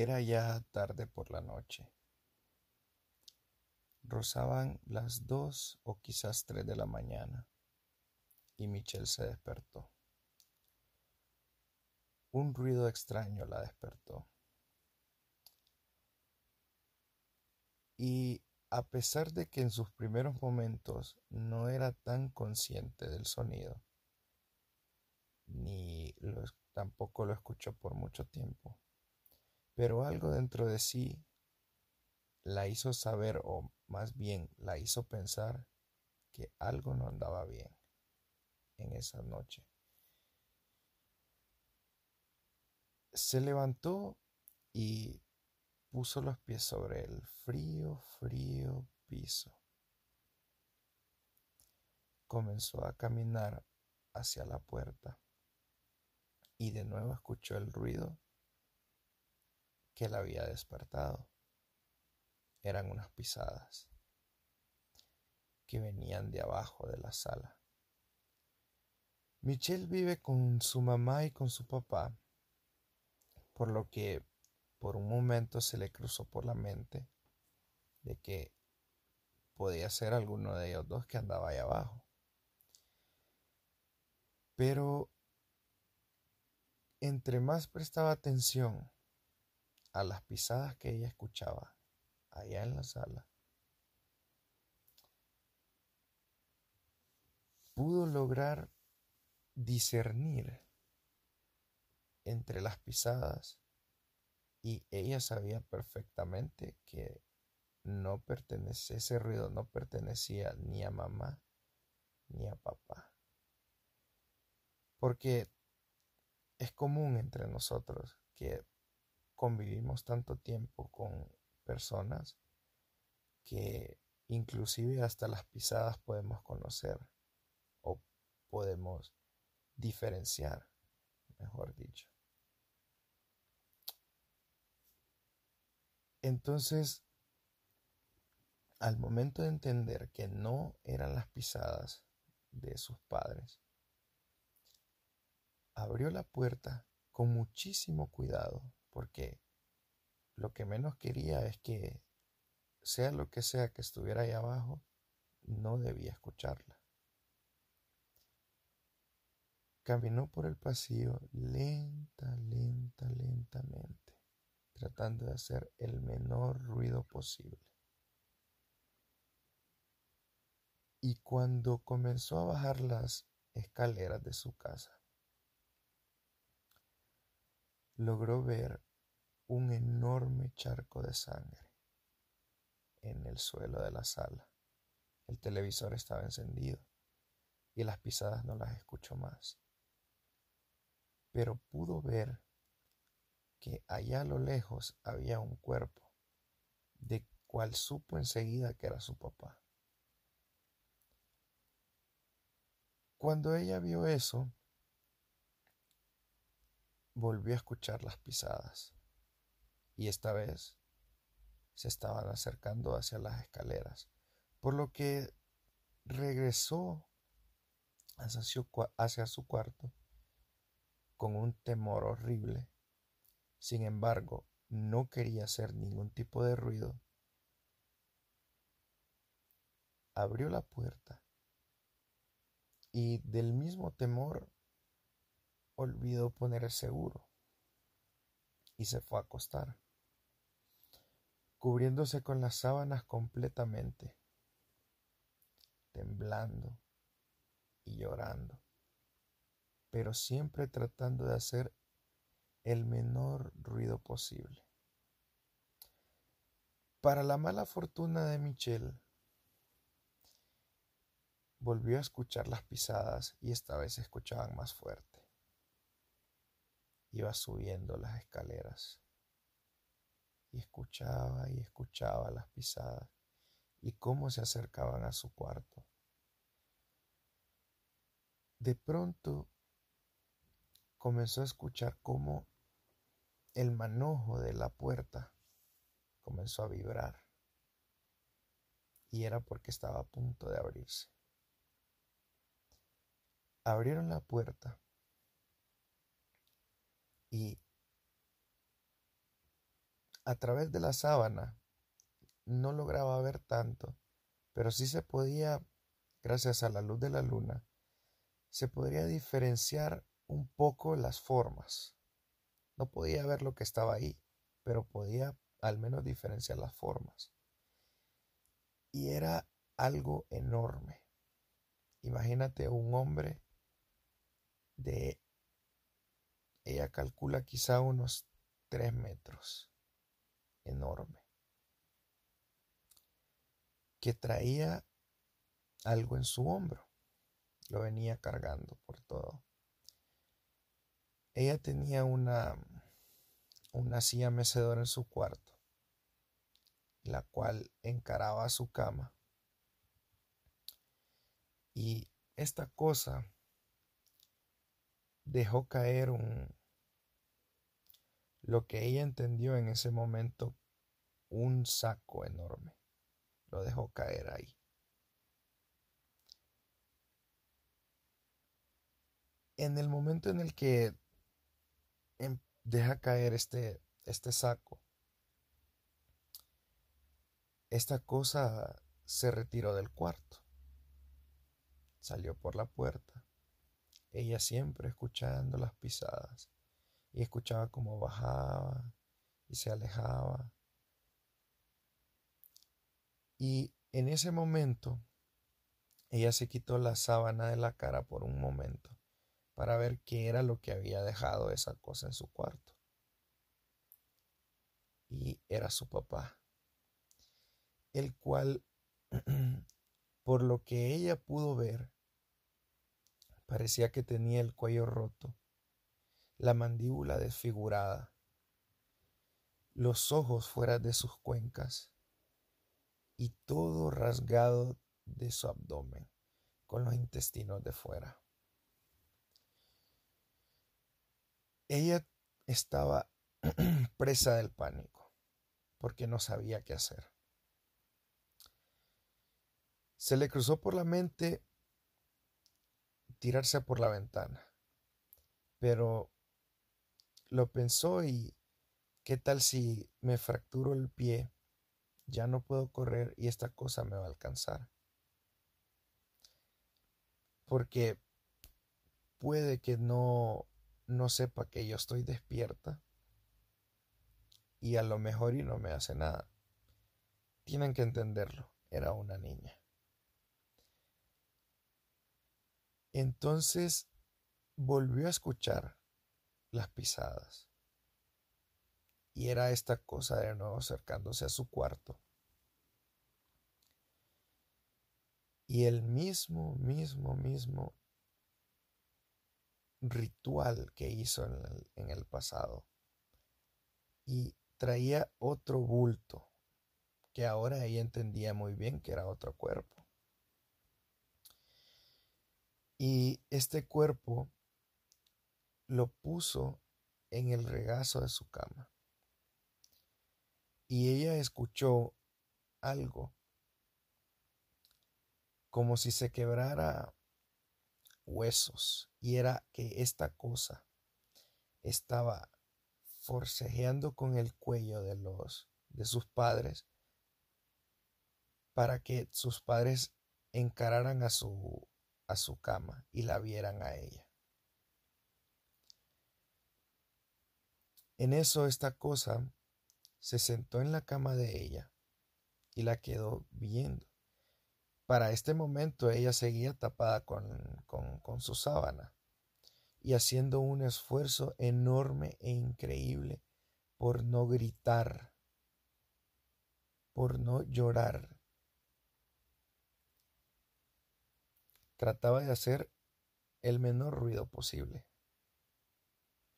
Era ya tarde por la noche. Rozaban las dos o quizás tres de la mañana y Michelle se despertó. Un ruido extraño la despertó. Y a pesar de que en sus primeros momentos no era tan consciente del sonido, ni tampoco lo escuchó por mucho tiempo, pero algo dentro de sí la hizo saber, o más bien la hizo pensar, que algo no andaba bien en esa noche. Se levantó y puso los pies sobre el frío, frío piso. Comenzó a caminar hacia la puerta y de nuevo escuchó el ruido que la había despertado. Eran unas pisadas que venían de abajo de la sala. Michelle vive con su mamá y con su papá, por lo que por un momento se le cruzó por la mente de que podía ser alguno de ellos dos que andaba ahí abajo. Pero entre más prestaba atención a las pisadas que ella escuchaba allá en la sala, pudo lograr discernir entre las pisadas y ella sabía perfectamente que no pertenecía, ese ruido no pertenecía ni a mamá ni a papá. Porque es común entre nosotros que convivimos tanto tiempo con personas que inclusive hasta las pisadas podemos conocer o podemos diferenciar, mejor dicho. Entonces, al momento de entender que no eran las pisadas de sus padres, abrió la puerta con muchísimo cuidado, porque lo que menos quería es que, sea lo que sea que estuviera ahí abajo, no debía escucharla. Caminó por el pasillo lenta, lenta, lentamente, tratando de hacer el menor ruido posible. Y cuando comenzó a bajar las escaleras de su casa, logró ver un enorme charco de sangre en el suelo de la sala. El televisor estaba encendido y las pisadas no las escuchó más pero pudo ver que allá a lo lejos había un cuerpo, de cual supo enseguida que era su papá. Cuando ella vio eso, volvió a escuchar las pisadas, y esta vez se estaban acercando hacia las escaleras, por lo que regresó hacia su, hacia su cuarto con un temor horrible. Sin embargo, no quería hacer ningún tipo de ruido. Abrió la puerta y del mismo temor olvidó poner el seguro y se fue a acostar, cubriéndose con las sábanas completamente, temblando y llorando pero siempre tratando de hacer el menor ruido posible. Para la mala fortuna de Michelle, volvió a escuchar las pisadas y esta vez se escuchaban más fuerte. Iba subiendo las escaleras y escuchaba y escuchaba las pisadas y cómo se acercaban a su cuarto. De pronto comenzó a escuchar cómo el manojo de la puerta comenzó a vibrar. Y era porque estaba a punto de abrirse. Abrieron la puerta y a través de la sábana no lograba ver tanto, pero sí se podía, gracias a la luz de la luna, se podría diferenciar un poco las formas. No podía ver lo que estaba ahí, pero podía al menos diferenciar las formas. Y era algo enorme. Imagínate un hombre de, ella calcula quizá unos tres metros, enorme, que traía algo en su hombro, lo venía cargando por todo. Ella tenía una, una silla mecedora en su cuarto, la cual encaraba a su cama. Y esta cosa dejó caer un, lo que ella entendió en ese momento, un saco enorme. Lo dejó caer ahí. En el momento en el que Em, deja caer este, este saco. Esta cosa se retiró del cuarto. Salió por la puerta. Ella siempre escuchando las pisadas. Y escuchaba cómo bajaba y se alejaba. Y en ese momento, ella se quitó la sábana de la cara por un momento para ver qué era lo que había dejado esa cosa en su cuarto. Y era su papá, el cual, por lo que ella pudo ver, parecía que tenía el cuello roto, la mandíbula desfigurada, los ojos fuera de sus cuencas y todo rasgado de su abdomen con los intestinos de fuera. Ella estaba presa del pánico porque no sabía qué hacer. Se le cruzó por la mente tirarse por la ventana, pero lo pensó y ¿qué tal si me fracturo el pie? Ya no puedo correr y esta cosa me va a alcanzar. Porque puede que no no sepa que yo estoy despierta y a lo mejor y no me hace nada. Tienen que entenderlo, era una niña. Entonces volvió a escuchar las pisadas. Y era esta cosa de nuevo acercándose a su cuarto. Y el mismo, mismo, mismo ritual que hizo en el, pasado. Y traía otro bulto que ahora ella entendía muy bien que era otro cuerpo. Y este cuerpo lo puso en el regazo de su cama. Y ella escuchó algo, como si se quebrara huesos y era que esta cosa estaba forcejeando con el cuello de los de sus padres para que sus padres encararan a su a su cama y la vieran a ella. En eso esta cosa se sentó en la cama de ella y la quedó viendo. Para este momento ella seguía tapada con, con, su sábana y haciendo un esfuerzo enorme e increíble por no gritar, por no llorar. Trataba de hacer el menor ruido posible.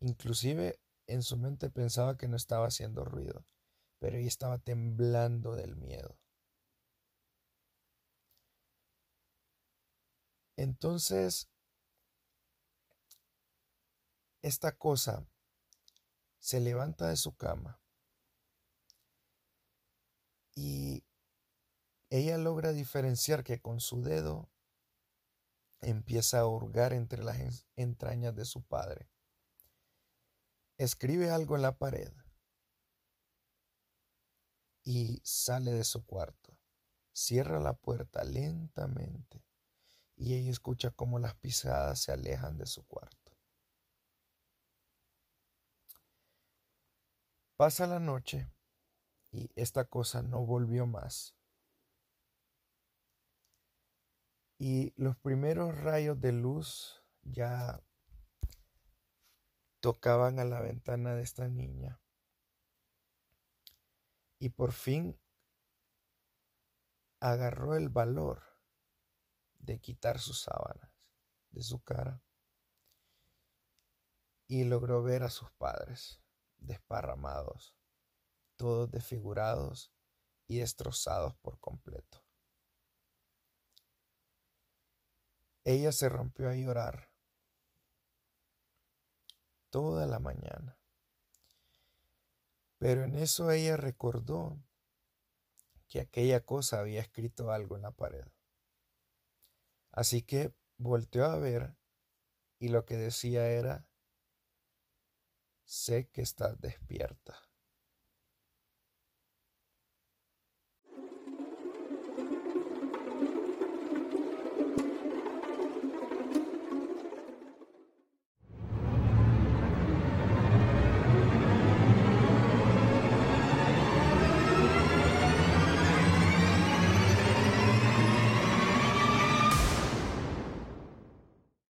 Inclusive en su mente pensaba que no estaba haciendo ruido, pero ella estaba temblando del miedo. Entonces, esta cosa se levanta de su cama y ella logra diferenciar que con su dedo empieza a hurgar entre las entrañas de su padre. Escribe algo en la pared y sale de su cuarto. Cierra la puerta lentamente y ella escucha cómo las pisadas se alejan de su cuarto. Pasa la noche y esta cosa no volvió más. Y los primeros rayos de luz ya tocaban a la ventana de esta niña. Y por fin agarró el valor de quitar sus sábanas de su cara y logró ver a sus padres desparramados, todos desfigurados y destrozados por completo. Ella se rompió a llorar toda la mañana. Pero en eso ella recordó que aquella cosa había escrito algo en la pared. Así que volteó a ver y lo que decía era, sé que estás despierta.